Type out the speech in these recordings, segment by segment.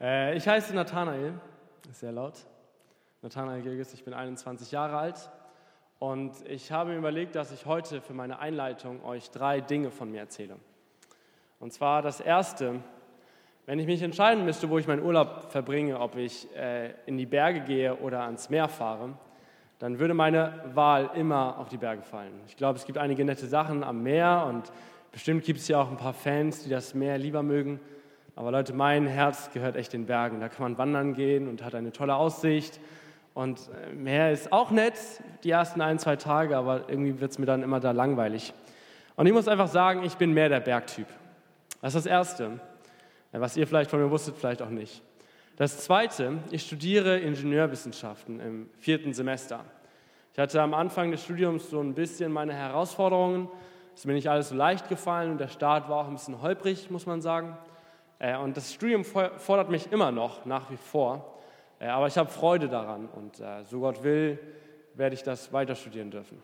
Äh, ich heiße Nathanael, sehr laut. Nathanael Gilges, ich bin 21 Jahre alt und ich habe mir überlegt, dass ich heute für meine Einleitung euch drei Dinge von mir erzähle. Und zwar das erste, wenn ich mich entscheiden müsste, wo ich meinen Urlaub verbringe, ob ich äh, in die Berge gehe oder ans Meer fahre, dann würde meine Wahl immer auf die Berge fallen. Ich glaube, es gibt einige nette Sachen am Meer und bestimmt gibt es ja auch ein paar Fans, die das Meer lieber mögen. Aber Leute, mein Herz gehört echt den Bergen. Da kann man wandern gehen und hat eine tolle Aussicht. Und äh, Meer ist auch nett, die ersten ein, zwei Tage, aber irgendwie wird es mir dann immer da langweilig. Und ich muss einfach sagen, ich bin mehr der Bergtyp. Das ist das Erste, was ihr vielleicht von mir wusstet, vielleicht auch nicht. Das Zweite, ich studiere Ingenieurwissenschaften im vierten Semester. Ich hatte am Anfang des Studiums so ein bisschen meine Herausforderungen. Es ist mir nicht alles so leicht gefallen und der Start war auch ein bisschen holprig, muss man sagen. Äh, und das Studium fordert mich immer noch, nach wie vor. Äh, aber ich habe Freude daran und äh, so Gott will, werde ich das weiter studieren dürfen.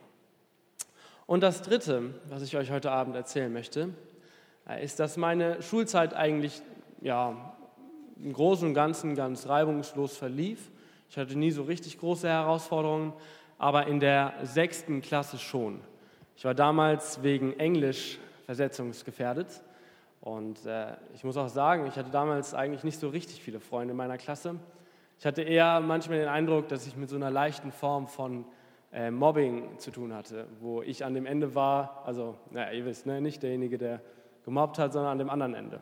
Und das Dritte, was ich euch heute Abend erzählen möchte, ist, dass meine Schulzeit eigentlich ja, im Großen und Ganzen ganz reibungslos verlief. Ich hatte nie so richtig große Herausforderungen, aber in der sechsten Klasse schon. Ich war damals wegen Englisch versetzungsgefährdet und äh, ich muss auch sagen, ich hatte damals eigentlich nicht so richtig viele Freunde in meiner Klasse. Ich hatte eher manchmal den Eindruck, dass ich mit so einer leichten Form von äh, Mobbing zu tun hatte, wo ich an dem Ende war, also, naja, ihr wisst, ne, nicht derjenige, der gemobbt hat, sondern an dem anderen Ende.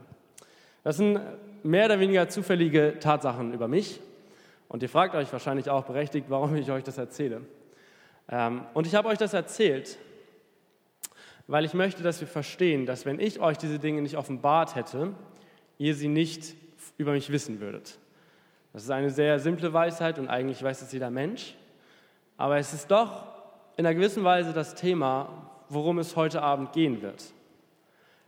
Das sind mehr oder weniger zufällige Tatsachen über mich. Und ihr fragt euch wahrscheinlich auch berechtigt, warum ich euch das erzähle. Ähm, und ich habe euch das erzählt, weil ich möchte, dass wir verstehen, dass wenn ich euch diese Dinge nicht offenbart hätte, ihr sie nicht über mich wissen würdet. Das ist eine sehr simple Weisheit und eigentlich weiß es jeder Mensch. Aber es ist doch in einer gewissen Weise das Thema, worum es heute Abend gehen wird.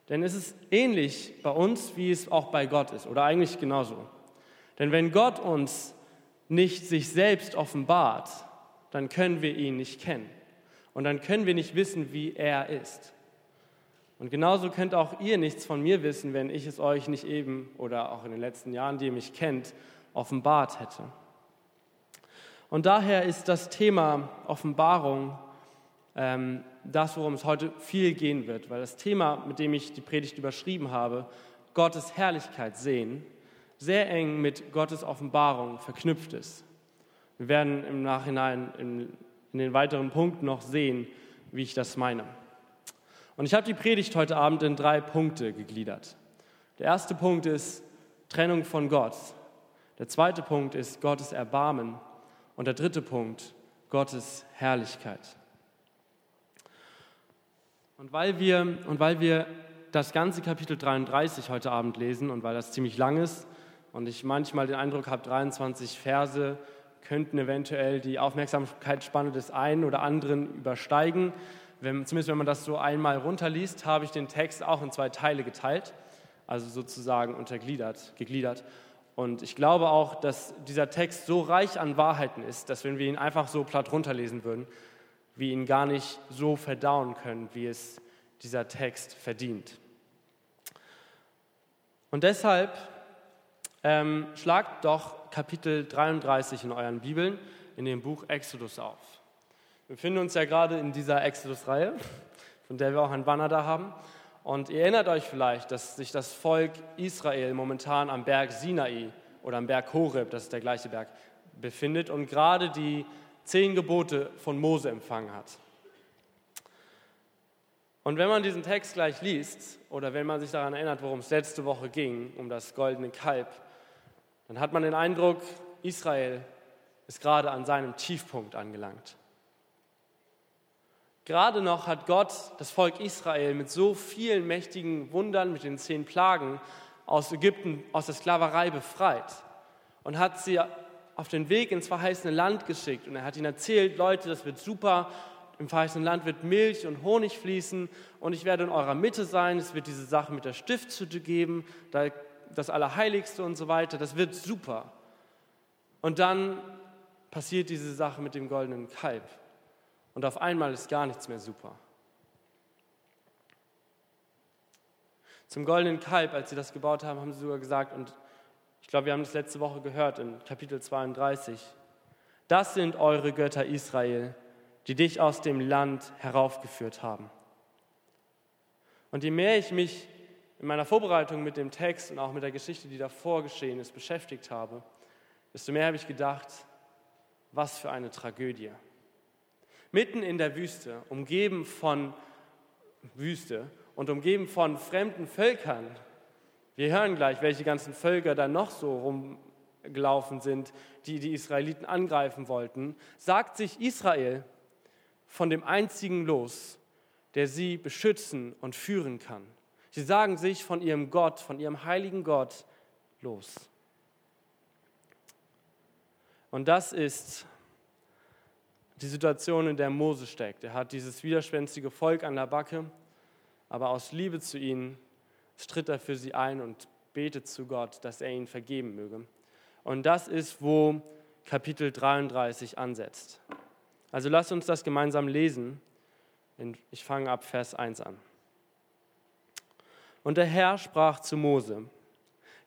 Denn es ist ähnlich bei uns, wie es auch bei Gott ist, oder eigentlich genauso. Denn wenn Gott uns nicht sich selbst offenbart, dann können wir ihn nicht kennen. Und dann können wir nicht wissen, wie er ist. Und genauso könnt auch ihr nichts von mir wissen, wenn ich es euch nicht eben oder auch in den letzten Jahren, die ihr mich kennt, offenbart hätte. Und daher ist das Thema Offenbarung ähm, das, worum es heute viel gehen wird, weil das Thema, mit dem ich die Predigt überschrieben habe, Gottes Herrlichkeit sehen, sehr eng mit Gottes Offenbarung verknüpft ist. Wir werden im Nachhinein in, in den weiteren Punkten noch sehen, wie ich das meine. Und ich habe die Predigt heute Abend in drei Punkte gegliedert. Der erste Punkt ist Trennung von Gott. Der zweite Punkt ist Gottes Erbarmen. Und der dritte Punkt Gottes Herrlichkeit. Und weil wir, und weil wir das ganze Kapitel 33 heute Abend lesen und weil das ziemlich lang ist und ich manchmal den Eindruck habe, 23 Verse könnten eventuell die Aufmerksamkeitsspanne des einen oder anderen übersteigen, wenn, zumindest wenn man das so einmal runterliest, habe ich den Text auch in zwei Teile geteilt, also sozusagen untergliedert, gegliedert. Und ich glaube auch, dass dieser Text so reich an Wahrheiten ist, dass wenn wir ihn einfach so platt runterlesen würden, wir ihn gar nicht so verdauen können, wie es dieser Text verdient. Und deshalb ähm, schlagt doch Kapitel 33 in euren Bibeln in dem Buch Exodus auf. Wir befinden uns ja gerade in dieser Exodus-Reihe, von der wir auch ein Banner da haben. Und ihr erinnert euch vielleicht, dass sich das Volk Israel momentan am Berg Sinai oder am Berg Horeb, das ist der gleiche Berg, befindet und gerade die zehn Gebote von Mose empfangen hat. Und wenn man diesen Text gleich liest oder wenn man sich daran erinnert, worum es letzte Woche ging, um das goldene Kalb, dann hat man den Eindruck, Israel ist gerade an seinem Tiefpunkt angelangt. Gerade noch hat Gott das Volk Israel mit so vielen mächtigen Wundern, mit den zehn Plagen aus Ägypten, aus der Sklaverei befreit und hat sie auf den Weg ins verheißene Land geschickt. Und er hat ihnen erzählt, Leute, das wird super, im verheißenen Land wird Milch und Honig fließen und ich werde in eurer Mitte sein, es wird diese Sache mit der Stiftshütte geben, das Allerheiligste und so weiter, das wird super. Und dann passiert diese Sache mit dem goldenen Kalb und auf einmal ist gar nichts mehr super. Zum goldenen Kalb, als sie das gebaut haben, haben sie sogar gesagt, und Ich glaube, wir haben das letzte Woche gehört in Kapitel 32. Das sind eure Götter Israel, die dich aus dem Land heraufgeführt haben. Und je mehr ich mich in meiner Vorbereitung mit dem Text und auch mit der Geschichte, die davor geschehen ist, beschäftigt habe, desto mehr habe ich gedacht, was für eine Tragödie. Mitten in der Wüste, umgeben von Wüste und umgeben von fremden Völkern. Wir hören gleich, welche ganzen Völker da noch so rumgelaufen sind, die die Israeliten angreifen wollten, sagt sich Israel von dem einzigen los, der sie beschützen und führen kann. Sie sagen sich von ihrem Gott, von ihrem heiligen Gott los. Und das ist die Situation, in der Mose steckt. Er hat dieses widerspenstige Volk an der Backe, aber aus Liebe zu ihnen stritt er für sie ein und betet zu Gott, dass er ihnen vergeben möge. Und das ist, wo Kapitel 33 ansetzt. Also lasst uns das gemeinsam lesen. Ich fange ab Vers 1 an. Und der Herr sprach zu Mose,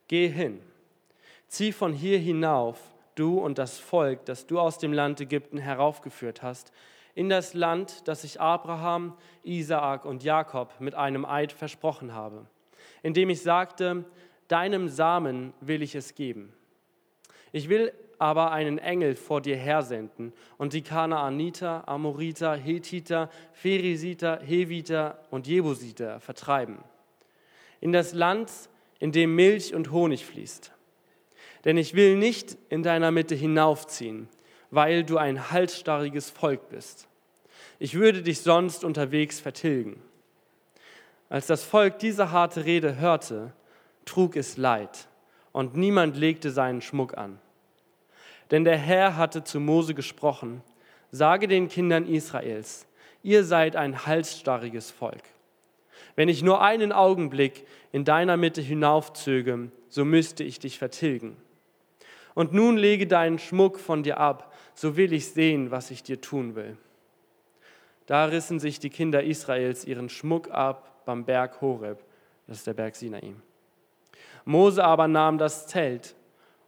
Geh hin, zieh von hier hinauf du und das Volk, das du aus dem Land Ägypten heraufgeführt hast, in das Land, das ich Abraham, Isaak und Jakob mit einem Eid versprochen habe, indem ich sagte, deinem Samen will ich es geben. Ich will aber einen Engel vor dir hersenden und die Kanaaniter, Amoriter, Hethiter, Pheresiter, Heviter und Jebusiter vertreiben. In das Land, in dem Milch und Honig fließt denn ich will nicht in deiner Mitte hinaufziehen, weil du ein halsstarriges Volk bist. Ich würde dich sonst unterwegs vertilgen. Als das Volk diese harte Rede hörte, trug es Leid, und niemand legte seinen Schmuck an. Denn der Herr hatte zu Mose gesprochen, sage den Kindern Israels, ihr seid ein halsstarriges Volk. Wenn ich nur einen Augenblick in deiner Mitte hinaufzöge, so müsste ich dich vertilgen. Und nun lege deinen Schmuck von dir ab, so will ich sehen, was ich dir tun will. Da rissen sich die Kinder Israels ihren Schmuck ab beim Berg Horeb, das ist der Berg Sinai. Mose aber nahm das Zelt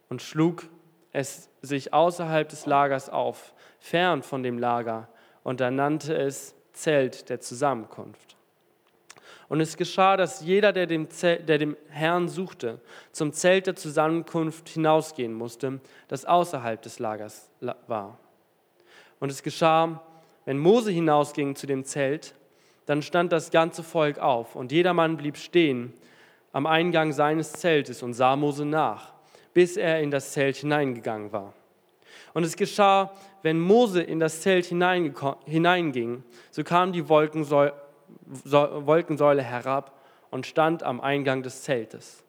und schlug es sich außerhalb des Lagers auf, fern von dem Lager, und er nannte es Zelt der Zusammenkunft. Und es geschah, dass jeder, der dem, Zelt, der dem Herrn suchte, zum Zelt der Zusammenkunft hinausgehen musste, das außerhalb des Lagers war. Und es geschah, wenn Mose hinausging zu dem Zelt, dann stand das ganze Volk auf und jedermann blieb stehen am Eingang seines Zeltes und sah Mose nach, bis er in das Zelt hineingegangen war. Und es geschah, wenn Mose in das Zelt hineinging, so kam die Wolkensäule Wolkensäule herab und stand am Eingang des Zeltes.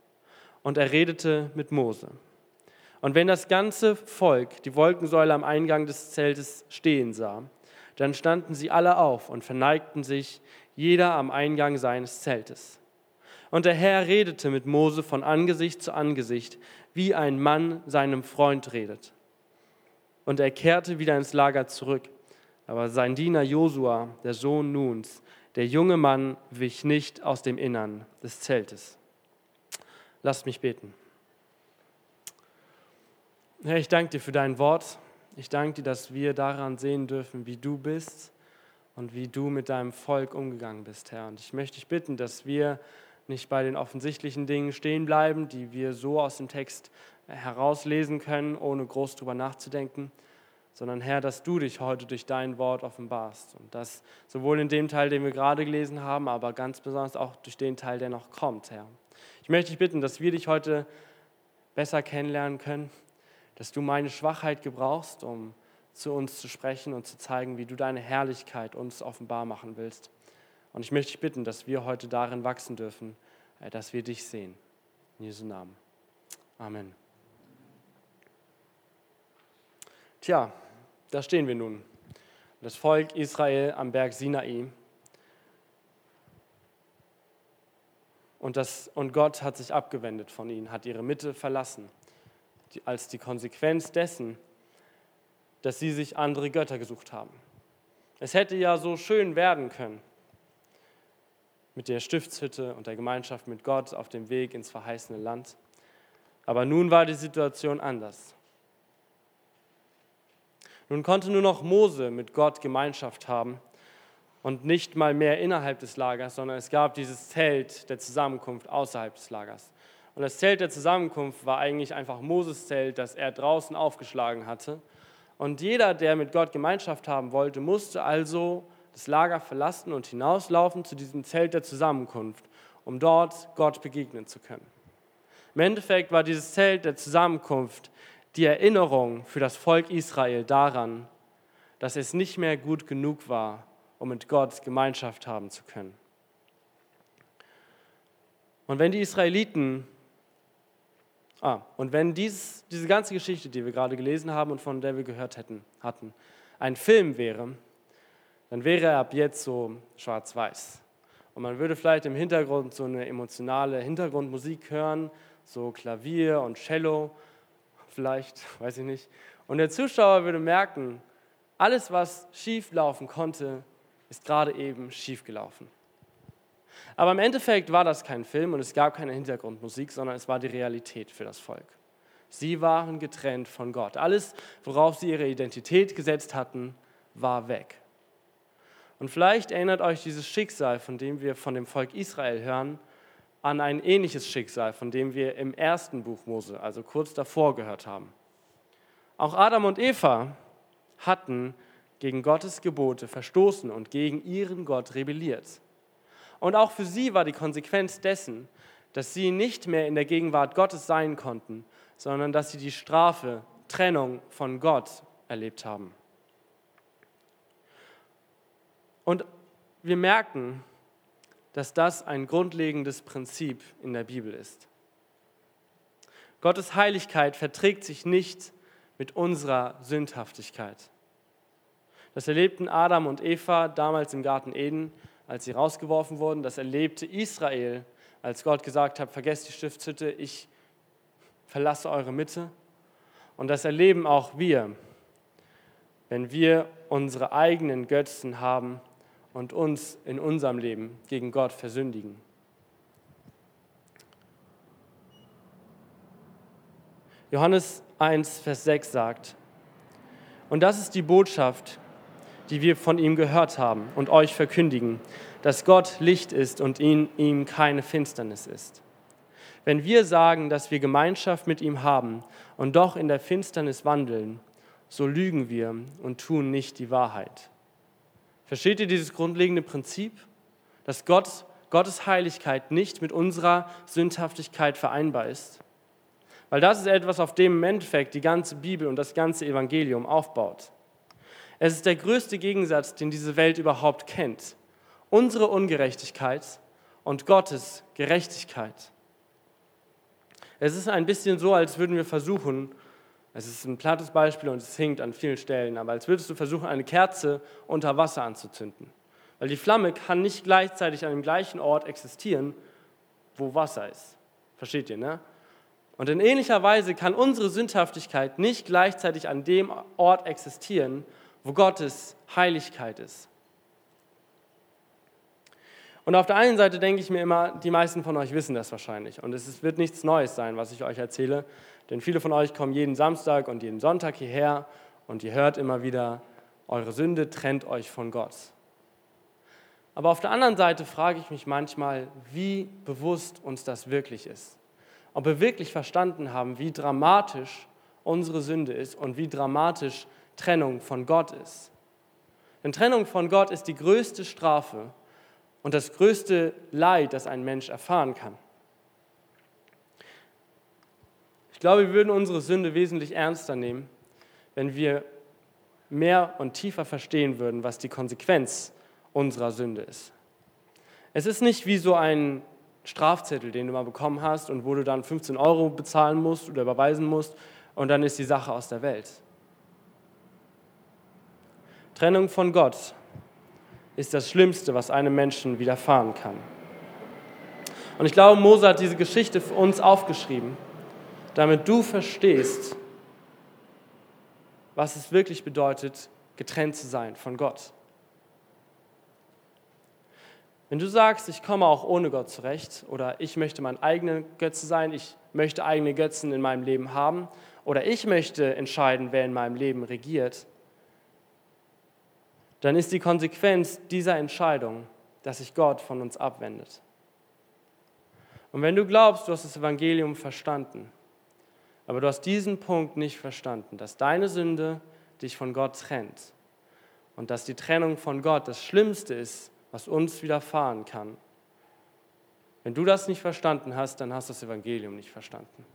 Und er redete mit Mose. Und wenn das ganze Volk die Wolkensäule am Eingang des Zeltes stehen sah, dann standen sie alle auf und verneigten sich, jeder am Eingang seines Zeltes. Und der Herr redete mit Mose von Angesicht zu Angesicht, wie ein Mann seinem Freund redet. Und er kehrte wieder ins Lager zurück. Aber sein Diener Josua, der Sohn Nuns, der junge Mann wich nicht aus dem Innern des Zeltes. Lasst mich beten. Herr, ich danke dir für dein Wort. Ich danke dir, dass wir daran sehen dürfen, wie du bist und wie du mit deinem Volk umgegangen bist, Herr. Und ich möchte dich bitten, dass wir nicht bei den offensichtlichen Dingen stehen bleiben, die wir so aus dem Text herauslesen können, ohne groß drüber nachzudenken, sondern Herr, dass du dich heute durch dein Wort offenbarst. Und das sowohl in dem Teil, den wir gerade gelesen haben, aber ganz besonders auch durch den Teil, der noch kommt, Herr. Ich möchte dich bitten, dass wir dich heute besser kennenlernen können, dass du meine Schwachheit gebrauchst, um zu uns zu sprechen und zu zeigen, wie du deine Herrlichkeit uns offenbar machen willst. Und ich möchte dich bitten, dass wir heute darin wachsen dürfen, äh, dass wir dich sehen. In Jesu Namen. Amen. Tja, da stehen wir nun. Das Volk Israel am Berg Sinai. Und, das, und Gott hat sich abgewendet von ihnen, hat ihre Mitte verlassen, die, als die Konsequenz dessen, dass sie sich andere Götter gesucht haben. Es hätte ja so schön werden können mit der Stiftshütte und der Gemeinschaft mit Gott auf dem Weg ins verheißene Land. Aber nun war die Situation anders. Nun konnte nur noch Mose mit Gott Gemeinschaft haben und nicht mal mehr innerhalb des Lagers, sondern es gab dieses Zelt der Zusammenkunft außerhalb des Lagers. Und das Zelt der Zusammenkunft war eigentlich einfach Moses Zelt, das er draußen aufgeschlagen hatte. Und jeder, der mit Gott Gemeinschaft haben wollte, musste also das Lager verlassen und hinauslaufen zu diesem Zelt der Zusammenkunft, um dort Gott begegnen zu können. Im Endeffekt war dieses Zelt der Zusammenkunft die Erinnerung für das Volk Israel daran, dass es nicht mehr gut genug war, um mit Gott Gemeinschaft haben zu können. Und wenn die Israeliten, ah, und wenn dies, diese ganze Geschichte, die wir gerade gelesen haben und von der wir gehört hätten, hatten, ein Film wäre, dann wäre er ab jetzt so schwarz-weiß. Und man würde vielleicht im Hintergrund so eine emotionale Hintergrundmusik hören, so Klavier und Cello vielleicht, weiß ich nicht. Und der Zuschauer würde merken, alles, was schief laufen konnte, ist gerade eben schief gelaufen. Aber im Endeffekt war das kein Film und es gab keine Hintergrundmusik, sondern es war die Realität für das Volk. Sie waren getrennt von Gott. Alles, worauf sie ihre Identität gesetzt hatten, war weg. Und vielleicht erinnert euch dieses Schicksal, von dem wir von dem Volk Israel hören, an ein ähnliches Schicksal, von dem wir im ersten Buch Mose, also kurz davor, gehört haben. Auch Adam und Eva hatten gegen Gottes Gebote verstoßen und gegen ihren Gott rebelliert. Und auch für sie war die Konsequenz dessen, dass sie nicht mehr in der Gegenwart Gottes sein konnten, sondern dass sie die Strafe, Trennung von Gott erlebt haben. Und wir merken, dass das ein grundlegendes Prinzip in der Bibel ist. Gottes Heiligkeit verträgt sich nicht mit unserer Sündhaftigkeit. Das erlebten Adam und Eva damals im Garten Eden, als sie rausgeworfen wurden. Das erlebte Israel, als Gott gesagt hat, vergesst die Stiftshütte, ich verlasse eure Mitte. Und das erleben auch wir, wenn wir unsere eigenen Götzen haben und uns in unserem Leben gegen Gott versündigen. Johannes 1, Vers 6 sagt, und das ist die Botschaft, die wir von ihm gehört haben und euch verkündigen, dass Gott Licht ist und in ihm keine Finsternis ist. Wenn wir sagen, dass wir Gemeinschaft mit ihm haben und doch in der Finsternis wandeln, so lügen wir und tun nicht die Wahrheit. Versteht ihr dieses grundlegende Prinzip, dass Gott, Gottes Heiligkeit nicht mit unserer Sündhaftigkeit vereinbar ist? Weil das ist etwas, auf dem im Endeffekt die ganze Bibel und das ganze Evangelium aufbaut. Es ist der größte Gegensatz, den diese Welt überhaupt kennt. Unsere Ungerechtigkeit und Gottes Gerechtigkeit. Es ist ein bisschen so, als würden wir versuchen, es ist ein plattes Beispiel und es hinkt an vielen Stellen, aber als würdest du versuchen, eine Kerze unter Wasser anzuzünden. Weil die Flamme kann nicht gleichzeitig an dem gleichen Ort existieren, wo Wasser ist. Versteht ihr, ne? Und in ähnlicher Weise kann unsere Sündhaftigkeit nicht gleichzeitig an dem Ort existieren, wo Gottes Heiligkeit ist. Und auf der einen Seite denke ich mir immer, die meisten von euch wissen das wahrscheinlich. Und es wird nichts Neues sein, was ich euch erzähle. Denn viele von euch kommen jeden Samstag und jeden Sonntag hierher und ihr hört immer wieder, eure Sünde trennt euch von Gott. Aber auf der anderen Seite frage ich mich manchmal, wie bewusst uns das wirklich ist. Ob wir wirklich verstanden haben, wie dramatisch unsere Sünde ist und wie dramatisch Trennung von Gott ist. Denn Trennung von Gott ist die größte Strafe und das größte Leid, das ein Mensch erfahren kann. Ich glaube, wir würden unsere Sünde wesentlich ernster nehmen, wenn wir mehr und tiefer verstehen würden, was die Konsequenz unserer Sünde ist. Es ist nicht wie so ein Strafzettel, den du mal bekommen hast und wo du dann 15 Euro bezahlen musst oder überweisen musst und dann ist die Sache aus der Welt. Trennung von Gott ist das Schlimmste, was einem Menschen widerfahren kann. Und ich glaube, Mose hat diese Geschichte für uns aufgeschrieben damit du verstehst, was es wirklich bedeutet, getrennt zu sein von Gott. Wenn du sagst, ich komme auch ohne Gott zurecht oder ich möchte mein eigener Götze sein, ich möchte eigene Götzen in meinem Leben haben oder ich möchte entscheiden, wer in meinem Leben regiert, dann ist die Konsequenz dieser Entscheidung, dass sich Gott von uns abwendet. Und wenn du glaubst, du hast das Evangelium verstanden, aber du hast diesen Punkt nicht verstanden, dass deine Sünde dich von Gott trennt und dass die Trennung von Gott das Schlimmste ist, was uns widerfahren kann. Wenn du das nicht verstanden hast, dann hast du das Evangelium nicht verstanden.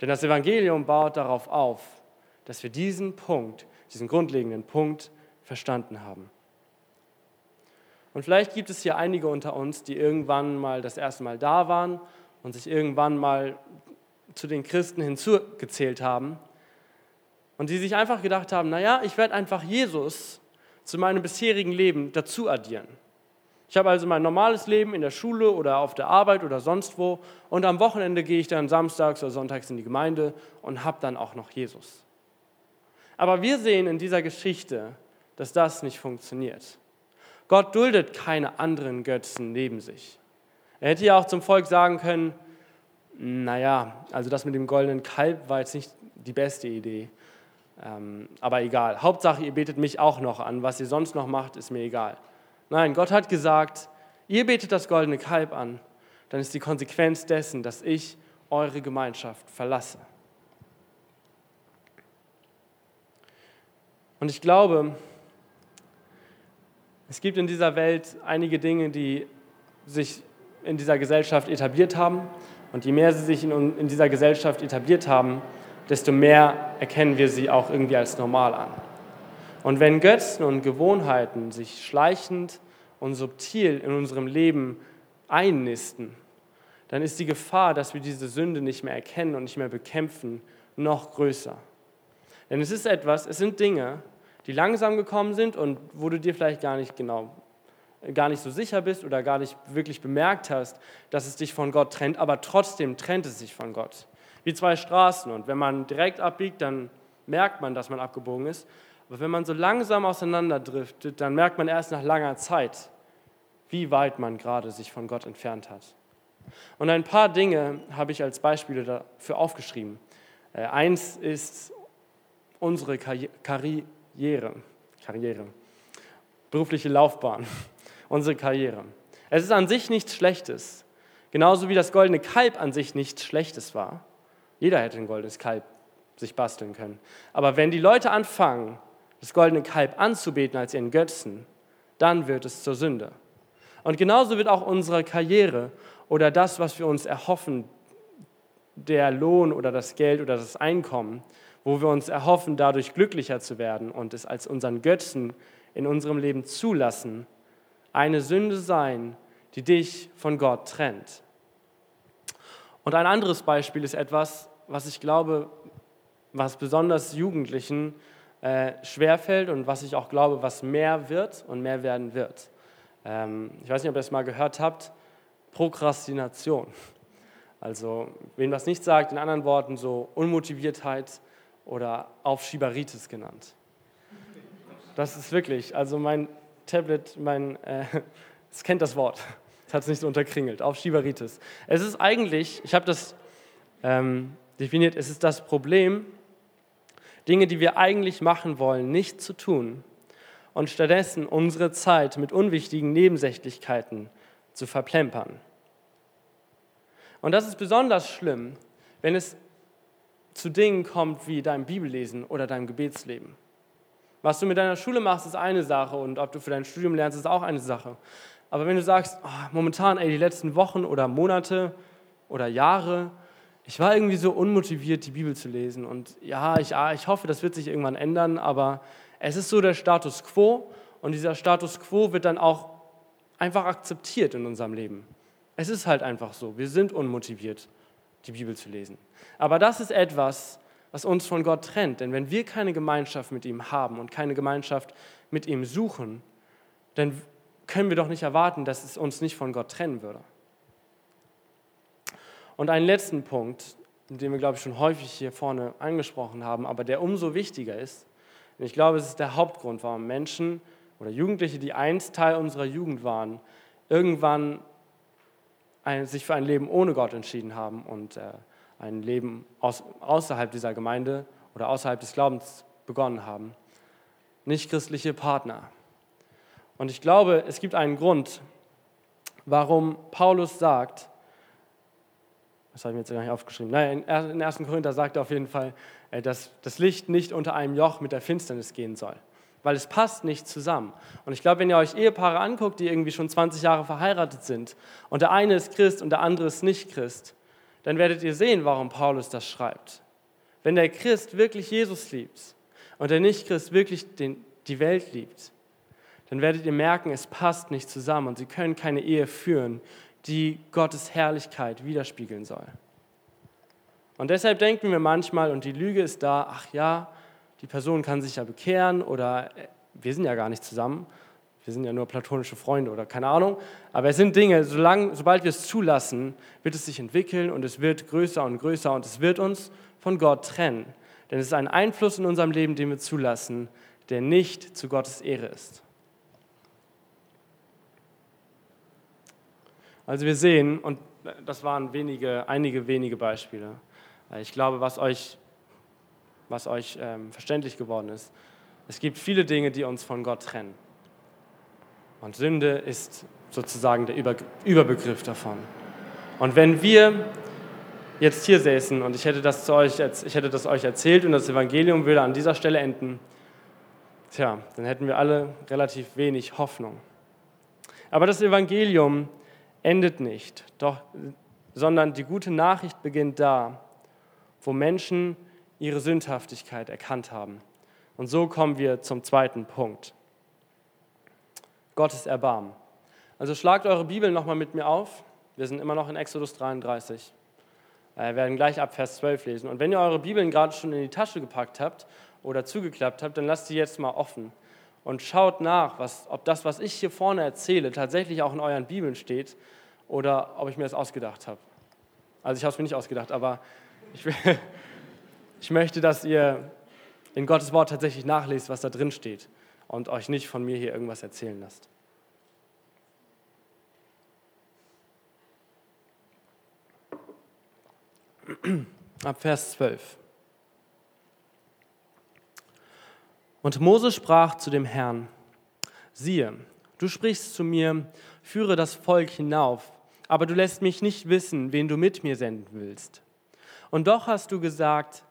Denn das Evangelium baut darauf auf, dass wir diesen Punkt, diesen grundlegenden Punkt verstanden haben. Und vielleicht gibt es hier einige unter uns, die irgendwann mal das erste Mal da waren und sich irgendwann mal zu den Christen hinzugezählt haben und die sich einfach gedacht haben, naja, ich werde einfach Jesus zu meinem bisherigen Leben dazu addieren. Ich habe also mein normales Leben in der Schule oder auf der Arbeit oder sonst wo und am Wochenende gehe ich dann samstags oder sonntags in die Gemeinde und habe dann auch noch Jesus. Aber wir sehen in dieser Geschichte, dass das nicht funktioniert. Gott duldet keine anderen Götzen neben sich. Er hätte ja auch zum Volk sagen können, naja, also das mit dem goldenen Kalb war jetzt nicht die beste Idee. Ähm, aber egal. Hauptsache, ihr betet mich auch noch an. Was ihr sonst noch macht, ist mir egal. Nein, Gott hat gesagt, ihr betet das goldene Kalb an. Dann ist die Konsequenz dessen, dass ich eure Gemeinschaft verlasse. Und ich glaube, es gibt in dieser Welt einige Dinge, die sich in dieser Gesellschaft etabliert haben. Und je mehr sie sich in, in dieser Gesellschaft etabliert haben, desto mehr erkennen wir sie auch irgendwie als normal an. Und wenn Götzen und Gewohnheiten sich schleichend und subtil in unserem Leben einnisten, dann ist die Gefahr, dass wir diese Sünde nicht mehr erkennen und nicht mehr bekämpfen, noch größer. Denn es ist etwas, es sind Dinge, die langsam gekommen sind und wo du dir vielleicht gar nicht genau, gar nicht so sicher bist oder gar nicht wirklich bemerkt hast, dass es dich von Gott trennt, aber trotzdem trennt es sich von Gott wie zwei Straßen. Und wenn man direkt abbiegt, dann merkt man, dass man abgebogen ist. Aber wenn man so langsam auseinanderdriftet, dann merkt man erst nach langer Zeit, wie weit man gerade sich von Gott entfernt hat. Und ein paar Dinge habe ich als Beispiele dafür aufgeschrieben. Äh, eins ist unsere Karriere, Karriere, berufliche Laufbahn, unsere Karriere. Es ist an sich nichts Schlechtes, genauso wie das goldene Kalb an sich nichts Schlechtes war. Jeder hätte ein goldenes Kalb sich basteln können. Aber wenn die Leute anfangen, das goldene Kalb anzubeten als ihren Götzen, dann wird es zur Sünde. Und genauso wird auch unsere Karriere oder das, was wir uns erhoffen, der Lohn oder das Geld oder das Einkommen, wo wir uns erhoffen, dadurch glücklicher zu werden und es als unseren Götzen in unserem Leben zulassen, eine Sünde sein, die dich von Gott trennt. Und ein anderes Beispiel ist etwas, was ich glaube, was besonders Jugendlichen äh, schwerfällt und was ich auch glaube, was mehr wird und mehr werden wird. Ähm, ich weiß nicht, ob ihr das mal gehört habt, Prokrastination. Also, wen das nicht sagt, in anderen Worten so Unmotiviertheit oder Aufschieberitis genannt. Das ist wirklich, also mein Tablet, mein, äh, es kennt das Wort hat es nicht so unterkringelt, auf Schibaritis. Es ist eigentlich, ich habe das ähm, definiert, es ist das Problem, Dinge, die wir eigentlich machen wollen, nicht zu tun und stattdessen unsere Zeit mit unwichtigen Nebensächlichkeiten zu verplempern. Und das ist besonders schlimm, wenn es zu Dingen kommt wie deinem Bibellesen oder deinem Gebetsleben. Was du mit deiner Schule machst, ist eine Sache und ob du für dein Studium lernst, ist auch eine Sache. Aber wenn du sagst, oh, momentan, ey, die letzten Wochen oder Monate oder Jahre, ich war irgendwie so unmotiviert, die Bibel zu lesen. Und ja, ich, ah, ich hoffe, das wird sich irgendwann ändern, aber es ist so der Status quo und dieser Status quo wird dann auch einfach akzeptiert in unserem Leben. Es ist halt einfach so, wir sind unmotiviert, die Bibel zu lesen. Aber das ist etwas, was uns von Gott trennt. Denn wenn wir keine Gemeinschaft mit ihm haben und keine Gemeinschaft mit ihm suchen, dann können wir doch nicht erwarten, dass es uns nicht von Gott trennen würde. Und einen letzten Punkt, den wir, glaube ich, schon häufig hier vorne angesprochen haben, aber der umso wichtiger ist, und ich glaube, es ist der Hauptgrund, warum Menschen oder Jugendliche, die einst Teil unserer Jugend waren, irgendwann ein, sich für ein Leben ohne Gott entschieden haben und äh, ein Leben außerhalb dieser Gemeinde oder außerhalb des Glaubens begonnen haben. Nicht christliche Partner. Und ich glaube, es gibt einen Grund, warum Paulus sagt, das habe ich mir jetzt gar nicht aufgeschrieben, naja, in 1. Korinther sagt er auf jeden Fall, äh, dass das Licht nicht unter einem Joch mit der Finsternis gehen soll, weil es passt nicht zusammen. Und ich glaube, wenn ihr euch Ehepaare anguckt, die irgendwie schon 20 Jahre verheiratet sind und der eine ist Christ und der andere ist nicht Christ, dann werdet ihr sehen, warum Paulus das schreibt. Wenn der Christ wirklich Jesus liebt und der Nicht-Christ wirklich den, die Welt liebt, dann werdet ihr merken, es passt nicht zusammen und sie können keine Ehe führen, die Gottes Herrlichkeit widerspiegeln soll. Und deshalb denken wir manchmal, und die Lüge ist da, ach ja, die Person kann sich ja bekehren oder äh, wir sind ja gar nicht zusammen, wir sind ja nur platonische Freunde oder keine Ahnung. Aber es sind Dinge, solange, sobald wir es zulassen, wird es sich entwickeln und es wird größer und größer und es wird uns von Gott trennen. Denn es ist ein Einfluss in unserem Leben, den wir zulassen, der nicht zu Gottes Ehre ist. Also wir sehen, und das waren wenige, einige wenige Beispiele. Ich glaube, was euch, was euch ähm, verständlich geworden ist, es gibt viele Dinge, die uns von Gott trennen. Und Sünde ist sozusagen der Über Überbegriff davon. Und wenn wir jetzt hier säßen und ich hätte das zu euch, ich hätte das euch erzählt und das Evangelium würde an dieser Stelle enden, tja, dann hätten wir alle relativ wenig Hoffnung. Aber das Evangelium endet nicht, doch, sondern die gute Nachricht beginnt da, wo Menschen ihre Sündhaftigkeit erkannt haben. Und so kommen wir zum zweiten Punkt. Gottes Erbarmen. Also schlagt eure Bibel nochmal mit mir auf. Wir sind immer noch in Exodus 33. Wir werden gleich ab Vers 12 lesen. Und wenn ihr eure Bibeln gerade schon in die Tasche gepackt habt oder zugeklappt habt, dann lasst sie jetzt mal offen und schaut nach, was, ob das, was ich hier vorne erzähle, tatsächlich auch in euren Bibeln steht oder ob ich mir das ausgedacht habe. Also ich habe es mir nicht ausgedacht, aber ich, will, ich möchte, dass ihr in Gottes Wort tatsächlich nachlest, was da drin steht und euch nicht von mir hier irgendwas erzählen lasst. Ab Vers 12. Und Mose sprach zu dem Herrn, siehe, du sprichst zu mir, führe das Volk hinauf, aber du lässt mich nicht wissen, wen du mit mir senden willst. Und doch hast du gesagt,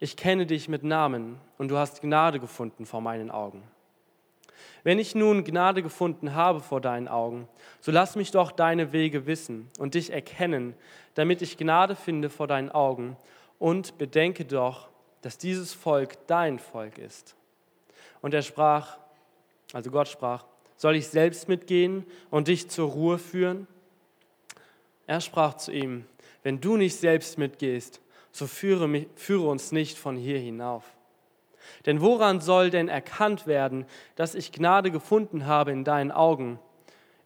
ich kenne dich mit Namen und du hast Gnade gefunden vor meinen Augen. Wenn ich nun Gnade gefunden habe vor deinen Augen, so lass mich doch deine Wege wissen und dich erkennen, damit ich Gnade finde vor deinen Augen und bedenke doch, dass dieses Volk dein Volk ist. Und er sprach, also Gott sprach, soll ich selbst mitgehen und dich zur Ruhe führen? Er sprach zu ihm, wenn du nicht selbst mitgehst, so führe, mich, führe uns nicht von hier hinauf. Denn woran soll denn erkannt werden, dass ich Gnade gefunden habe in deinen Augen,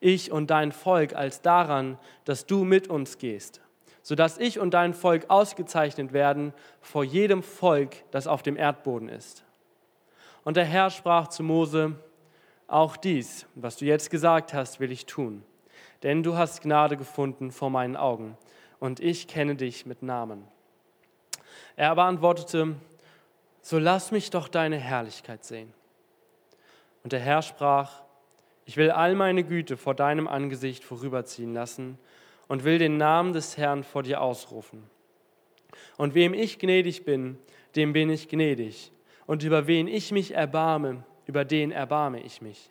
ich und dein Volk, als daran, dass du mit uns gehst, sodass ich und dein Volk ausgezeichnet werden vor jedem Volk, das auf dem Erdboden ist. Und der Herr sprach zu Mose, auch dies, was du jetzt gesagt hast, will ich tun, denn du hast Gnade gefunden vor meinen Augen, und ich kenne dich mit Namen. Er aber antwortete, so lass mich doch deine Herrlichkeit sehen. Und der Herr sprach, ich will all meine Güte vor deinem Angesicht vorüberziehen lassen und will den Namen des Herrn vor dir ausrufen. Und wem ich gnädig bin, dem bin ich gnädig. Und über wen ich mich erbarme, über den erbarme ich mich.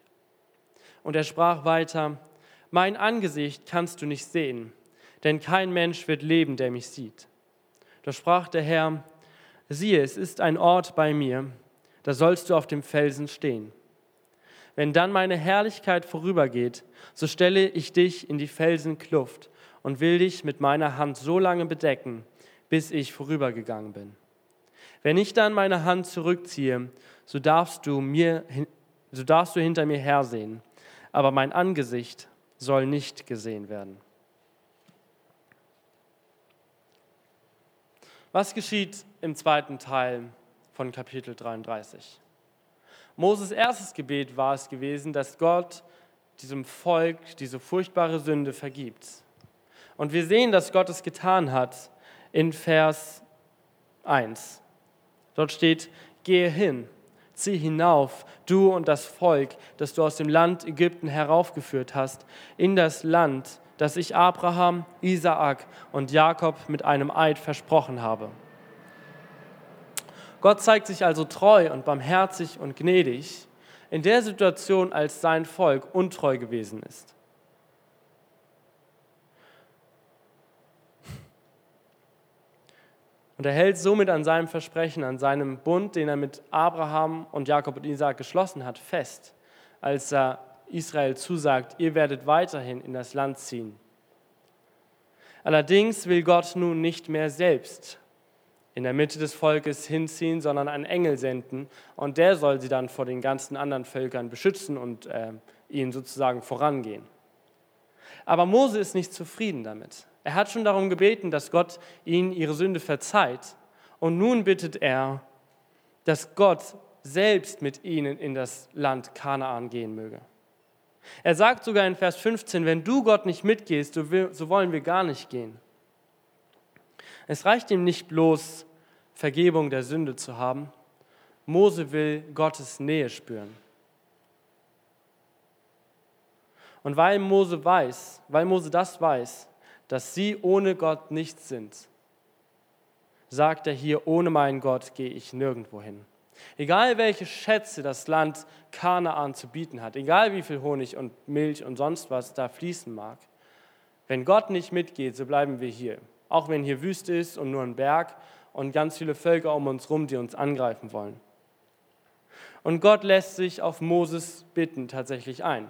Und er sprach weiter, mein Angesicht kannst du nicht sehen, denn kein Mensch wird leben, der mich sieht. Da sprach der Herr, siehe, es ist ein Ort bei mir, da sollst du auf dem Felsen stehen. Wenn dann meine Herrlichkeit vorübergeht, so stelle ich dich in die Felsenkluft und will dich mit meiner Hand so lange bedecken, bis ich vorübergegangen bin. Wenn ich dann meine Hand zurückziehe, so darfst du mir, so darfst du hinter mir hersehen, aber mein Angesicht soll nicht gesehen werden. Was geschieht im zweiten Teil von Kapitel 33? Moses erstes Gebet war es gewesen, dass Gott diesem Volk diese furchtbare Sünde vergibt. Und wir sehen, dass Gott es getan hat, in Vers 1. Dort steht, gehe hin, zieh hinauf, du und das Volk, das du aus dem Land Ägypten heraufgeführt hast, in das Land, das ich Abraham, Isaak und Jakob mit einem Eid versprochen habe. Gott zeigt sich also treu und barmherzig und gnädig in der Situation, als sein Volk untreu gewesen ist. Und er hält somit an seinem Versprechen, an seinem Bund, den er mit Abraham und Jakob und Isaac geschlossen hat, fest, als er Israel zusagt, ihr werdet weiterhin in das Land ziehen. Allerdings will Gott nun nicht mehr selbst in der Mitte des Volkes hinziehen, sondern einen Engel senden und der soll sie dann vor den ganzen anderen Völkern beschützen und äh, ihnen sozusagen vorangehen. Aber Mose ist nicht zufrieden damit. Er hat schon darum gebeten, dass Gott ihnen ihre Sünde verzeiht. Und nun bittet er, dass Gott selbst mit ihnen in das Land Kanaan gehen möge. Er sagt sogar in Vers 15, wenn du Gott nicht mitgehst, so wollen wir gar nicht gehen. Es reicht ihm nicht bloß, Vergebung der Sünde zu haben. Mose will Gottes Nähe spüren. Und weil Mose weiß, weil Mose das weiß, dass sie ohne Gott nichts sind, sagt er hier, ohne meinen Gott gehe ich nirgendwo hin. Egal welche Schätze das Land Kanaan zu bieten hat, egal wie viel Honig und Milch und sonst was da fließen mag, wenn Gott nicht mitgeht, so bleiben wir hier. Auch wenn hier Wüste ist und nur ein Berg und ganz viele Völker um uns herum, die uns angreifen wollen. Und Gott lässt sich auf Moses Bitten tatsächlich ein.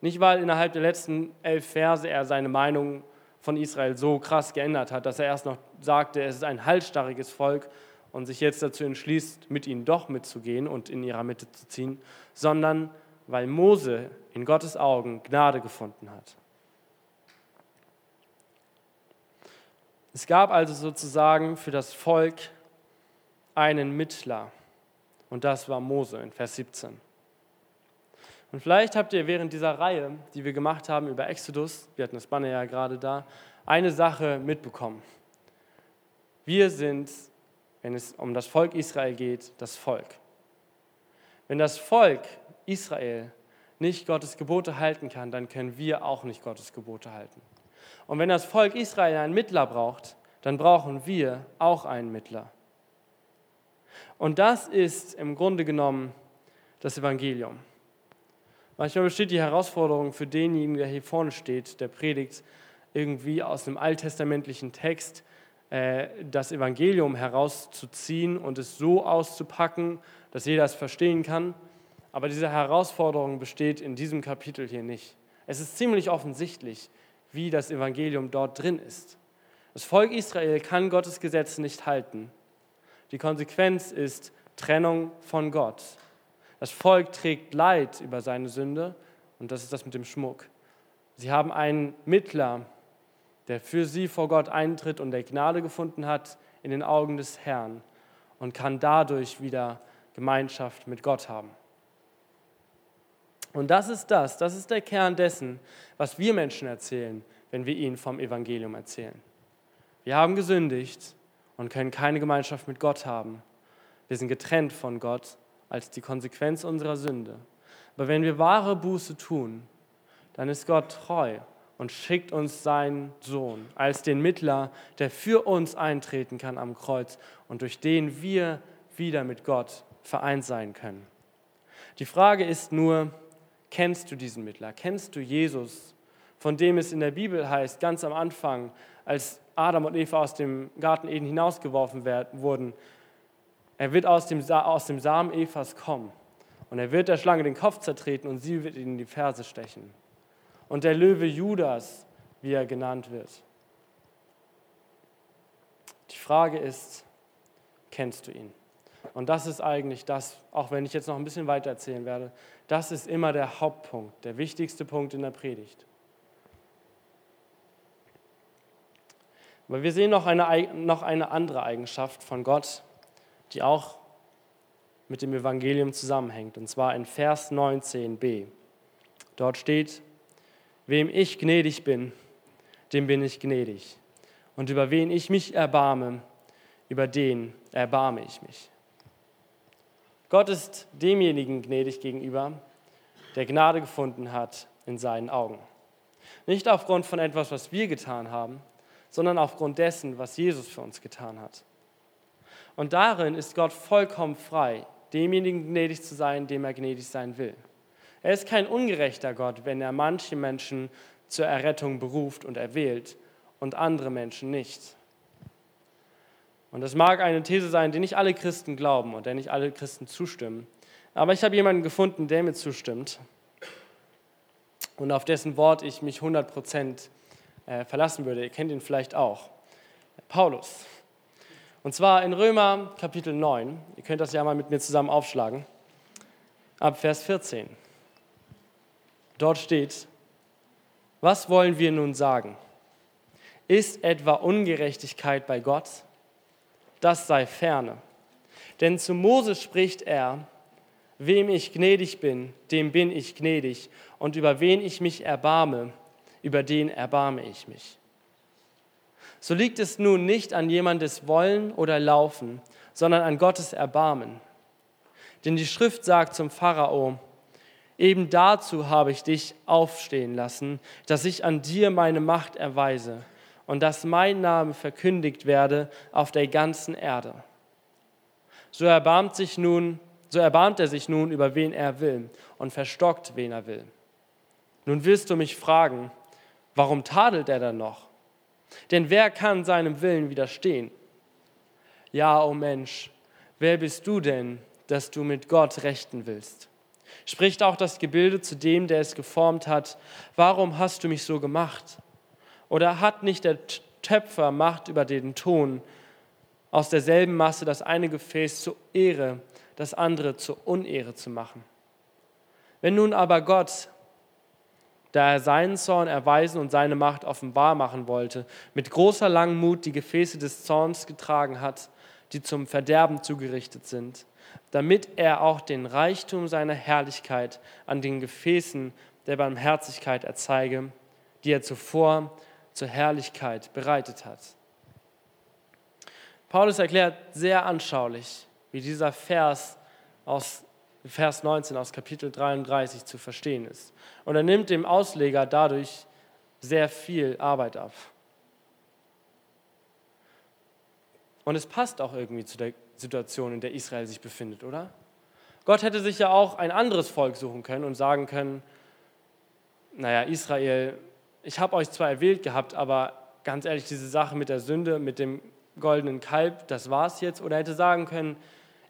Nicht, weil innerhalb der letzten elf Verse er seine Meinung von Israel so krass geändert hat, dass er erst noch sagte, es ist ein halsstarriges Volk und sich jetzt dazu entschließt, mit ihnen doch mitzugehen und in ihrer Mitte zu ziehen, sondern weil Mose in Gottes Augen Gnade gefunden hat. Es gab also sozusagen für das Volk einen Mittler und das war Mose in Vers 17. Und vielleicht habt ihr während dieser Reihe, die wir gemacht haben über Exodus, wir hatten das Banner ja gerade da, eine Sache mitbekommen. Wir sind, wenn es um das Volk Israel geht, das Volk. Wenn das Volk Israel nicht Gottes Gebote halten kann, dann können wir auch nicht Gottes Gebote halten. Und wenn das Volk Israel einen Mittler braucht, dann brauchen wir auch einen Mittler. Und das ist im Grunde genommen das Evangelium. Manchmal besteht die Herausforderung für denjenigen, der hier vorne steht, der predigt, irgendwie aus einem alttestamentlichen Text äh, das Evangelium herauszuziehen und es so auszupacken, dass jeder es verstehen kann. Aber diese Herausforderung besteht in diesem Kapitel hier nicht. Es ist ziemlich offensichtlich, wie das Evangelium dort drin ist. Das Volk Israel kann Gottes Gesetz nicht halten. Die Konsequenz ist Trennung von Gott. Das Volk trägt Leid über seine Sünde und das ist das mit dem Schmuck. Sie haben einen Mittler, der für sie vor Gott eintritt und der Gnade gefunden hat in den Augen des Herrn und kann dadurch wieder Gemeinschaft mit Gott haben. Und das ist das, das ist der Kern dessen, was wir Menschen erzählen, wenn wir ihnen vom Evangelium erzählen. Wir haben gesündigt und können keine Gemeinschaft mit Gott haben. Wir sind getrennt von Gott als die Konsequenz unserer Sünde. Aber wenn wir wahre Buße tun, dann ist Gott treu und schickt uns seinen Sohn als den Mittler, der für uns eintreten kann am Kreuz und durch den wir wieder mit Gott vereint sein können. Die Frage ist nur, kennst du diesen Mittler? Kennst du Jesus, von dem es in der Bibel heißt, ganz am Anfang, als Adam und Eva aus dem Garten Eden hinausgeworfen wurden, er wird aus dem, aus dem Samen Evas kommen und er wird der Schlange den Kopf zertreten und sie wird ihn in die Ferse stechen. Und der Löwe Judas, wie er genannt wird. Die Frage ist, kennst du ihn? Und das ist eigentlich das, auch wenn ich jetzt noch ein bisschen weiter erzählen werde, das ist immer der Hauptpunkt, der wichtigste Punkt in der Predigt. Aber wir sehen noch eine, noch eine andere Eigenschaft von Gott, die auch mit dem Evangelium zusammenhängt, und zwar in Vers 19b. Dort steht, wem ich gnädig bin, dem bin ich gnädig. Und über wen ich mich erbarme, über den erbarme ich mich. Gott ist demjenigen gnädig gegenüber, der Gnade gefunden hat in seinen Augen. Nicht aufgrund von etwas, was wir getan haben, sondern aufgrund dessen, was Jesus für uns getan hat. Und darin ist Gott vollkommen frei, demjenigen gnädig zu sein, dem er gnädig sein will. Er ist kein ungerechter Gott, wenn er manche Menschen zur Errettung beruft und erwählt und andere Menschen nicht. Und das mag eine These sein, die nicht alle Christen glauben und der nicht alle Christen zustimmen. Aber ich habe jemanden gefunden, der mir zustimmt und auf dessen Wort ich mich 100 Prozent äh, verlassen würde. Ihr kennt ihn vielleicht auch. Paulus. Und zwar in Römer Kapitel 9. Ihr könnt das ja mal mit mir zusammen aufschlagen. Ab Vers 14. Dort steht, was wollen wir nun sagen? Ist etwa Ungerechtigkeit bei Gott? Das sei ferne. Denn zu Mose spricht er, wem ich gnädig bin, dem bin ich gnädig, und über wen ich mich erbarme, über den erbarme ich mich. So liegt es nun nicht an jemandes Wollen oder Laufen, sondern an Gottes Erbarmen. Denn die Schrift sagt zum Pharao, eben dazu habe ich dich aufstehen lassen, dass ich an dir meine Macht erweise und dass mein Name verkündigt werde auf der ganzen Erde. So erbarmt, sich nun, so erbarmt er sich nun über wen er will und verstockt, wen er will. Nun wirst du mich fragen, warum tadelt er dann noch? Denn wer kann seinem Willen widerstehen? Ja, o oh Mensch, wer bist du denn, dass du mit Gott rechten willst? Spricht auch das Gebilde zu dem, der es geformt hat, warum hast du mich so gemacht? Oder hat nicht der Töpfer Macht über den Ton, aus derselben Masse das eine Gefäß zur Ehre, das andere zur Unehre zu machen? Wenn nun aber Gott, da er seinen Zorn erweisen und seine Macht offenbar machen wollte, mit großer Langmut die Gefäße des Zorns getragen hat, die zum Verderben zugerichtet sind, damit er auch den Reichtum seiner Herrlichkeit an den Gefäßen der Barmherzigkeit erzeige, die er zuvor zur Herrlichkeit bereitet hat. Paulus erklärt sehr anschaulich, wie dieser Vers aus Vers 19 aus Kapitel 33 zu verstehen ist. Und er nimmt dem Ausleger dadurch sehr viel Arbeit ab. Und es passt auch irgendwie zu der Situation, in der Israel sich befindet, oder? Gott hätte sich ja auch ein anderes Volk suchen können und sagen können, naja, Israel, ich habe euch zwar erwählt gehabt, aber ganz ehrlich, diese Sache mit der Sünde, mit dem goldenen Kalb, das war's jetzt. Oder hätte sagen können,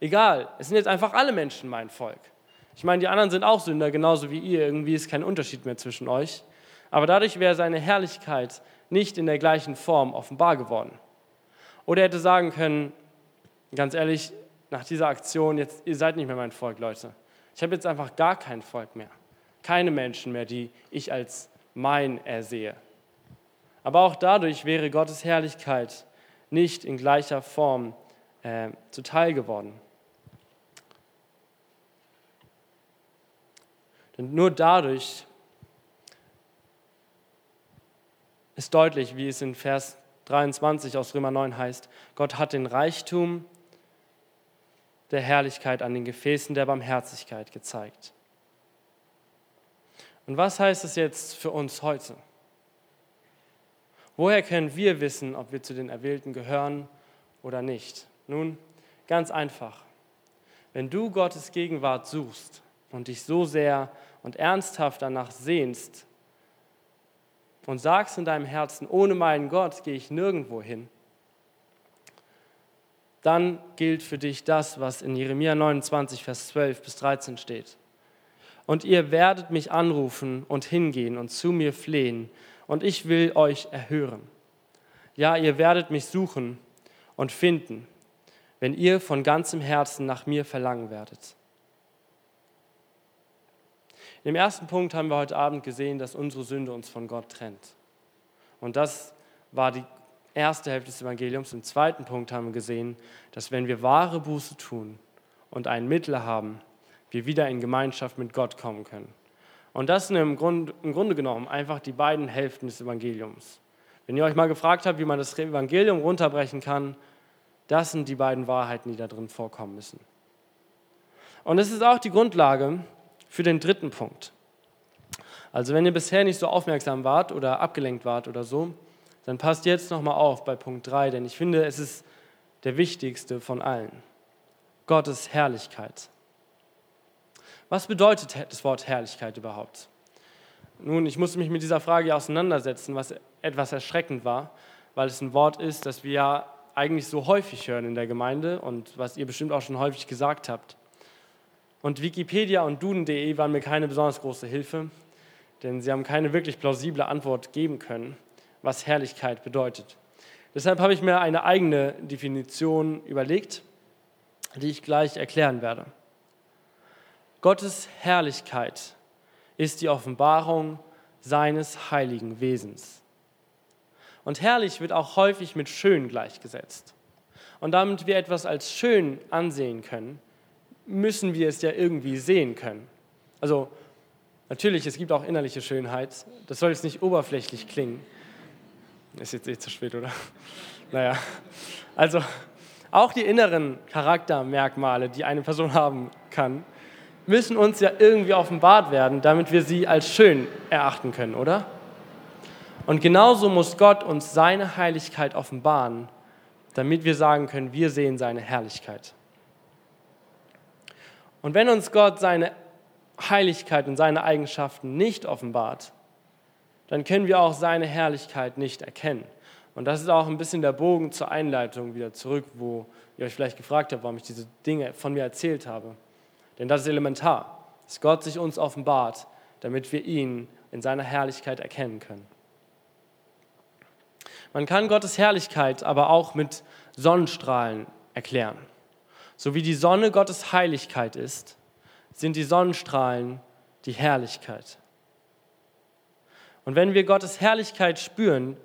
Egal, es sind jetzt einfach alle Menschen mein Volk. Ich meine, die anderen sind auch Sünder, genauso wie ihr. Irgendwie ist kein Unterschied mehr zwischen euch. Aber dadurch wäre seine Herrlichkeit nicht in der gleichen Form offenbar geworden. Oder er hätte sagen können, ganz ehrlich, nach dieser Aktion, jetzt, ihr seid nicht mehr mein Volk, Leute. Ich habe jetzt einfach gar kein Volk mehr. Keine Menschen mehr, die ich als mein ersehe. Aber auch dadurch wäre Gottes Herrlichkeit nicht in gleicher Form äh, zuteil geworden. Denn nur dadurch ist deutlich, wie es in Vers 23 aus Römer 9 heißt, Gott hat den Reichtum der Herrlichkeit an den Gefäßen der Barmherzigkeit gezeigt. Und was heißt es jetzt für uns heute? Woher können wir wissen, ob wir zu den Erwählten gehören oder nicht? Nun, ganz einfach. Wenn du Gottes Gegenwart suchst, und dich so sehr und ernsthaft danach sehnst und sagst in deinem Herzen, ohne meinen Gott gehe ich nirgendwo hin, dann gilt für dich das, was in Jeremia 29, Vers 12 bis 13 steht. Und ihr werdet mich anrufen und hingehen und zu mir flehen, und ich will euch erhören. Ja, ihr werdet mich suchen und finden, wenn ihr von ganzem Herzen nach mir verlangen werdet. Im ersten Punkt haben wir heute Abend gesehen, dass unsere Sünde uns von Gott trennt. Und das war die erste Hälfte des Evangeliums. Im zweiten Punkt haben wir gesehen, dass wenn wir wahre Buße tun und ein Mittel haben, wir wieder in Gemeinschaft mit Gott kommen können. Und das sind im Grunde, im Grunde genommen einfach die beiden Hälften des Evangeliums. Wenn ihr euch mal gefragt habt, wie man das Evangelium runterbrechen kann, das sind die beiden Wahrheiten, die da drin vorkommen müssen. Und es ist auch die Grundlage für den dritten Punkt. Also wenn ihr bisher nicht so aufmerksam wart oder abgelenkt wart oder so, dann passt jetzt nochmal auf bei Punkt 3, denn ich finde, es ist der wichtigste von allen. Gottes Herrlichkeit. Was bedeutet das Wort Herrlichkeit überhaupt? Nun, ich musste mich mit dieser Frage auseinandersetzen, was etwas erschreckend war, weil es ein Wort ist, das wir ja eigentlich so häufig hören in der Gemeinde und was ihr bestimmt auch schon häufig gesagt habt. Und Wikipedia und Duden.de waren mir keine besonders große Hilfe, denn sie haben keine wirklich plausible Antwort geben können, was Herrlichkeit bedeutet. Deshalb habe ich mir eine eigene Definition überlegt, die ich gleich erklären werde. Gottes Herrlichkeit ist die Offenbarung seines heiligen Wesens. Und herrlich wird auch häufig mit schön gleichgesetzt. Und damit wir etwas als schön ansehen können, müssen wir es ja irgendwie sehen können. Also natürlich, es gibt auch innerliche Schönheit. Das soll jetzt nicht oberflächlich klingen. Ist jetzt eh zu spät, oder? Naja, also auch die inneren Charaktermerkmale, die eine Person haben kann, müssen uns ja irgendwie offenbart werden, damit wir sie als schön erachten können, oder? Und genauso muss Gott uns seine Heiligkeit offenbaren, damit wir sagen können, wir sehen seine Herrlichkeit. Und wenn uns Gott seine Heiligkeit und seine Eigenschaften nicht offenbart, dann können wir auch seine Herrlichkeit nicht erkennen. Und das ist auch ein bisschen der Bogen zur Einleitung wieder zurück, wo ihr euch vielleicht gefragt habt, warum ich diese Dinge von mir erzählt habe. Denn das ist elementar, dass Gott sich uns offenbart, damit wir ihn in seiner Herrlichkeit erkennen können. Man kann Gottes Herrlichkeit aber auch mit Sonnenstrahlen erklären. So wie die Sonne Gottes Heiligkeit ist, sind die Sonnenstrahlen die Herrlichkeit. Und wenn wir Gottes Herrlichkeit spüren,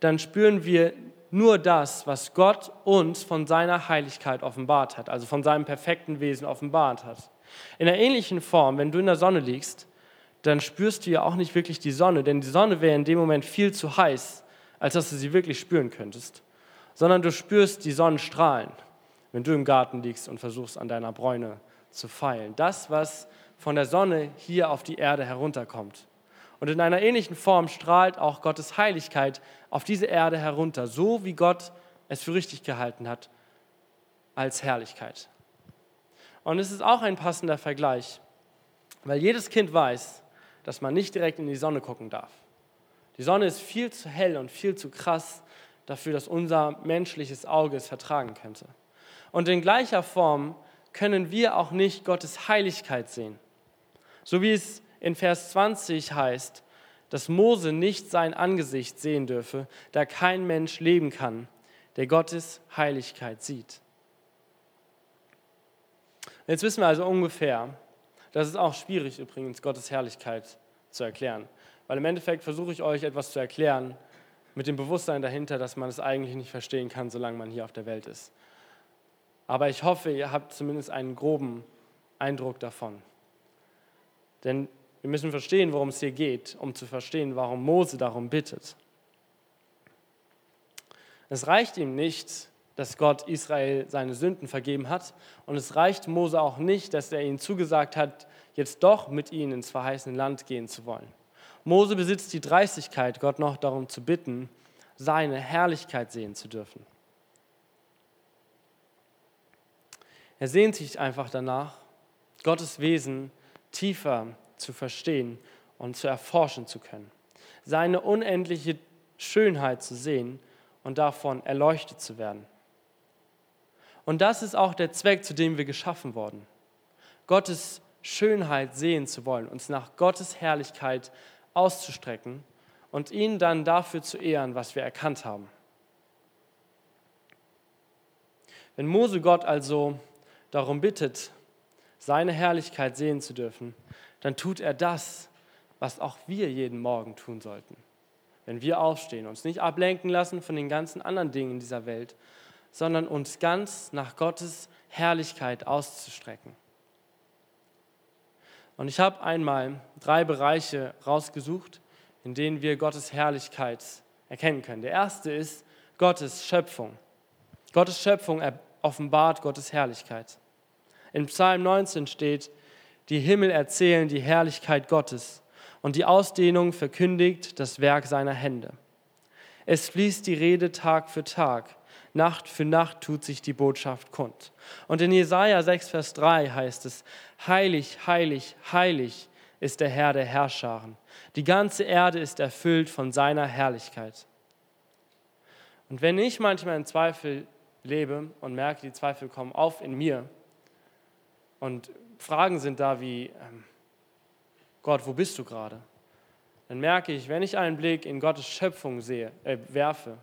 dann spüren wir nur das, was Gott uns von seiner Heiligkeit offenbart hat, also von seinem perfekten Wesen offenbart hat. In einer ähnlichen Form, wenn du in der Sonne liegst, dann spürst du ja auch nicht wirklich die Sonne, denn die Sonne wäre in dem Moment viel zu heiß, als dass du sie wirklich spüren könntest, sondern du spürst die Sonnenstrahlen, wenn du im Garten liegst und versuchst an deiner Bräune zu feilen. Das, was von der Sonne hier auf die Erde herunterkommt. Und in einer ähnlichen Form strahlt auch Gottes Heiligkeit auf diese Erde herunter, so wie Gott es für richtig gehalten hat, als Herrlichkeit. Und es ist auch ein passender Vergleich, weil jedes Kind weiß, dass man nicht direkt in die Sonne gucken darf. Die Sonne ist viel zu hell und viel zu krass dafür, dass unser menschliches Auge es vertragen könnte. Und in gleicher Form können wir auch nicht Gottes Heiligkeit sehen. So wie es in Vers 20 heißt, dass Mose nicht sein Angesicht sehen dürfe, da kein Mensch leben kann, der Gottes Heiligkeit sieht. Jetzt wissen wir also ungefähr, das ist auch schwierig übrigens, Gottes Herrlichkeit zu erklären. Weil im Endeffekt versuche ich euch etwas zu erklären mit dem Bewusstsein dahinter, dass man es eigentlich nicht verstehen kann, solange man hier auf der Welt ist. Aber ich hoffe, ihr habt zumindest einen groben Eindruck davon. Denn wir müssen verstehen, worum es hier geht, um zu verstehen, warum Mose darum bittet. Es reicht ihm nicht, dass Gott Israel seine Sünden vergeben hat. Und es reicht Mose auch nicht, dass er ihnen zugesagt hat, jetzt doch mit ihnen ins verheißene Land gehen zu wollen. Mose besitzt die Dreistigkeit, Gott noch darum zu bitten, seine Herrlichkeit sehen zu dürfen. Er sehnt sich einfach danach, Gottes Wesen tiefer zu verstehen und zu erforschen zu können. Seine unendliche Schönheit zu sehen und davon erleuchtet zu werden. Und das ist auch der Zweck, zu dem wir geschaffen wurden. Gottes Schönheit sehen zu wollen, uns nach Gottes Herrlichkeit auszustrecken und ihn dann dafür zu ehren, was wir erkannt haben. Wenn Mose Gott also darum bittet, seine Herrlichkeit sehen zu dürfen, dann tut er das, was auch wir jeden Morgen tun sollten. Wenn wir aufstehen, uns nicht ablenken lassen von den ganzen anderen Dingen dieser Welt, sondern uns ganz nach Gottes Herrlichkeit auszustrecken. Und ich habe einmal drei Bereiche rausgesucht, in denen wir Gottes Herrlichkeit erkennen können. Der erste ist Gottes Schöpfung. Gottes Schöpfung offenbart Gottes Herrlichkeit. In Psalm 19 steht, die Himmel erzählen die Herrlichkeit Gottes und die Ausdehnung verkündigt das Werk seiner Hände. Es fließt die Rede Tag für Tag, Nacht für Nacht tut sich die Botschaft kund. Und in Jesaja 6, Vers 3 heißt es: Heilig, heilig, heilig ist der Herr der Herrscharen. Die ganze Erde ist erfüllt von seiner Herrlichkeit. Und wenn ich manchmal in Zweifel lebe und merke, die Zweifel kommen auf in mir und Fragen sind da wie, ähm, Gott, wo bist du gerade? Dann merke ich, wenn ich einen Blick in Gottes Schöpfung sehe, äh, werfe,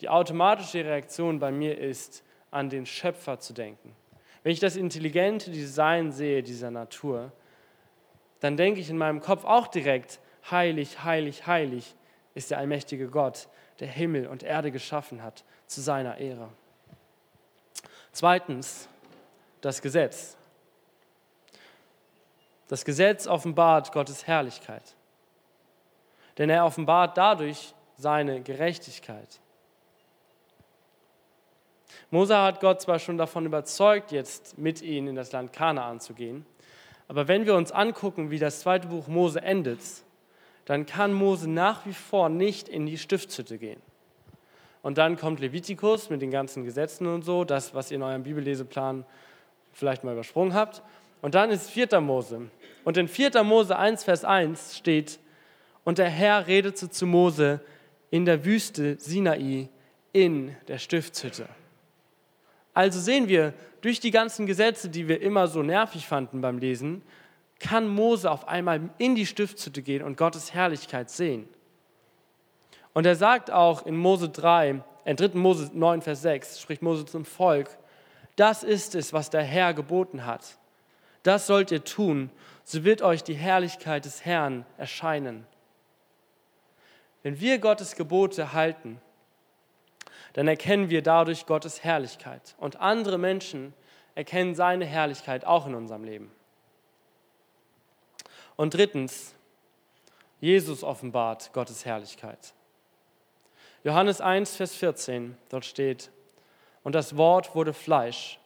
die automatische Reaktion bei mir ist, an den Schöpfer zu denken. Wenn ich das intelligente Design sehe dieser Natur, dann denke ich in meinem Kopf auch direkt, heilig, heilig, heilig ist der allmächtige Gott, der Himmel und Erde geschaffen hat, zu seiner Ehre. Zweitens, das Gesetz. Das Gesetz offenbart Gottes Herrlichkeit, denn er offenbart dadurch seine Gerechtigkeit. Mose hat Gott zwar schon davon überzeugt, jetzt mit ihnen in das Land Kanaan zu gehen, aber wenn wir uns angucken, wie das zweite Buch Mose endet, dann kann Mose nach wie vor nicht in die Stiftshütte gehen. Und dann kommt Levitikus mit den ganzen Gesetzen und so, das, was ihr in eurem Bibelleseplan vielleicht mal übersprungen habt. Und dann ist 4. Mose. Und in 4. Mose 1, Vers 1 steht, und der Herr redete zu Mose in der Wüste Sinai in der Stiftshütte. Also sehen wir, durch die ganzen Gesetze, die wir immer so nervig fanden beim Lesen, kann Mose auf einmal in die Stiftshütte gehen und Gottes Herrlichkeit sehen. Und er sagt auch in Mose 3, in 3. Mose 9, Vers 6, spricht Mose zum Volk, das ist es, was der Herr geboten hat. Das sollt ihr tun, so wird euch die Herrlichkeit des Herrn erscheinen. Wenn wir Gottes Gebote halten, dann erkennen wir dadurch Gottes Herrlichkeit. Und andere Menschen erkennen seine Herrlichkeit auch in unserem Leben. Und drittens, Jesus offenbart Gottes Herrlichkeit. Johannes 1, Vers 14, dort steht, und das Wort wurde Fleisch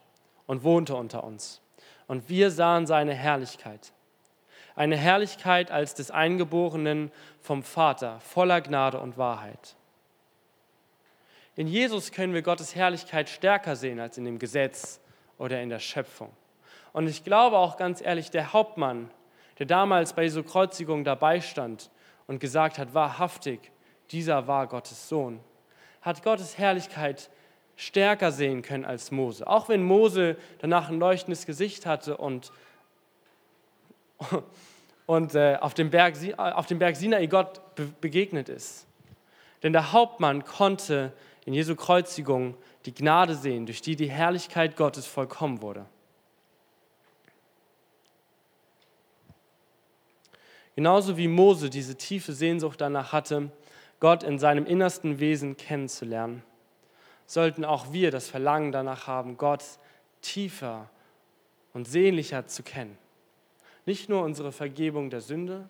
und wohnte unter uns. Und wir sahen seine Herrlichkeit. Eine Herrlichkeit als des Eingeborenen vom Vater, voller Gnade und Wahrheit. In Jesus können wir Gottes Herrlichkeit stärker sehen als in dem Gesetz oder in der Schöpfung. Und ich glaube auch ganz ehrlich, der Hauptmann, der damals bei Jesu Kreuzigung dabei stand und gesagt hat, wahrhaftig, dieser war Gottes Sohn, hat Gottes Herrlichkeit stärker sehen können als Mose. Auch wenn Mose danach ein leuchtendes Gesicht hatte und, und äh, auf, dem Berg, auf dem Berg Sinai Gott begegnet ist. Denn der Hauptmann konnte in Jesu Kreuzigung die Gnade sehen, durch die die Herrlichkeit Gottes vollkommen wurde. Genauso wie Mose diese tiefe Sehnsucht danach hatte, Gott in seinem innersten Wesen kennenzulernen, sollten auch wir das Verlangen danach haben, Gott tiefer und sehnlicher zu kennen. Nicht nur unsere Vergebung der Sünde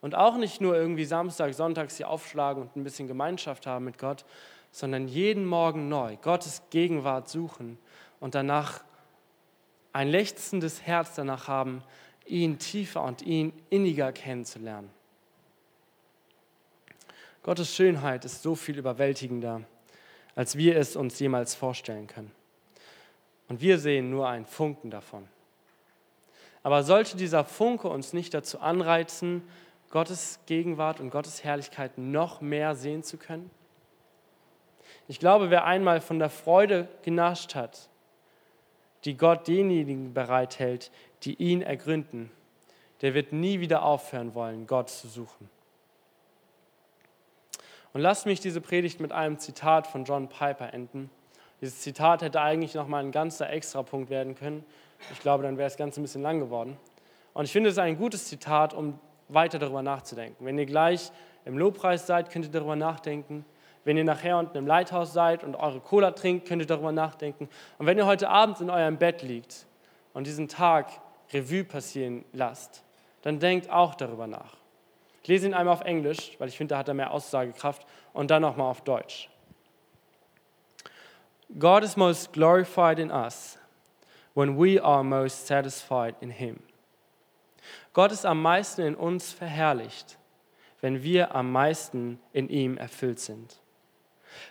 und auch nicht nur irgendwie Samstag, Sonntags hier aufschlagen und ein bisschen Gemeinschaft haben mit Gott, sondern jeden Morgen neu Gottes Gegenwart suchen und danach ein lechzendes Herz danach haben, ihn tiefer und ihn inniger kennenzulernen. Gottes Schönheit ist so viel überwältigender, als wir es uns jemals vorstellen können. Und wir sehen nur einen Funken davon. Aber sollte dieser Funke uns nicht dazu anreizen, Gottes Gegenwart und Gottes Herrlichkeit noch mehr sehen zu können? Ich glaube, wer einmal von der Freude genascht hat, die Gott denjenigen bereithält, die ihn ergründen, der wird nie wieder aufhören wollen, Gott zu suchen. Und lasst mich diese Predigt mit einem Zitat von John Piper enden. Dieses Zitat hätte eigentlich noch mal ein ganzer Extrapunkt werden können. Ich glaube, dann wäre es ganz ein bisschen lang geworden. Und ich finde es ein gutes Zitat, um weiter darüber nachzudenken. Wenn ihr gleich im Lobpreis seid, könnt ihr darüber nachdenken. Wenn ihr nachher unten im Leithaus seid und eure Cola trinkt, könnt ihr darüber nachdenken. Und wenn ihr heute Abend in eurem Bett liegt und diesen Tag Revue passieren lasst, dann denkt auch darüber nach. Ich lese ihn einmal auf Englisch, weil ich finde, da hat er mehr Aussagekraft, und dann nochmal auf Deutsch. God is most glorified in us when we are most satisfied in Him. Gott ist am meisten in uns verherrlicht, wenn wir am meisten in ihm erfüllt sind.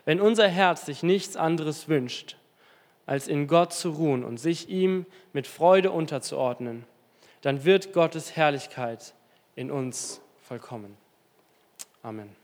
Wenn unser Herz sich nichts anderes wünscht, als in Gott zu ruhen und sich ihm mit Freude unterzuordnen, dann wird Gottes Herrlichkeit in uns vollkommen. Amen.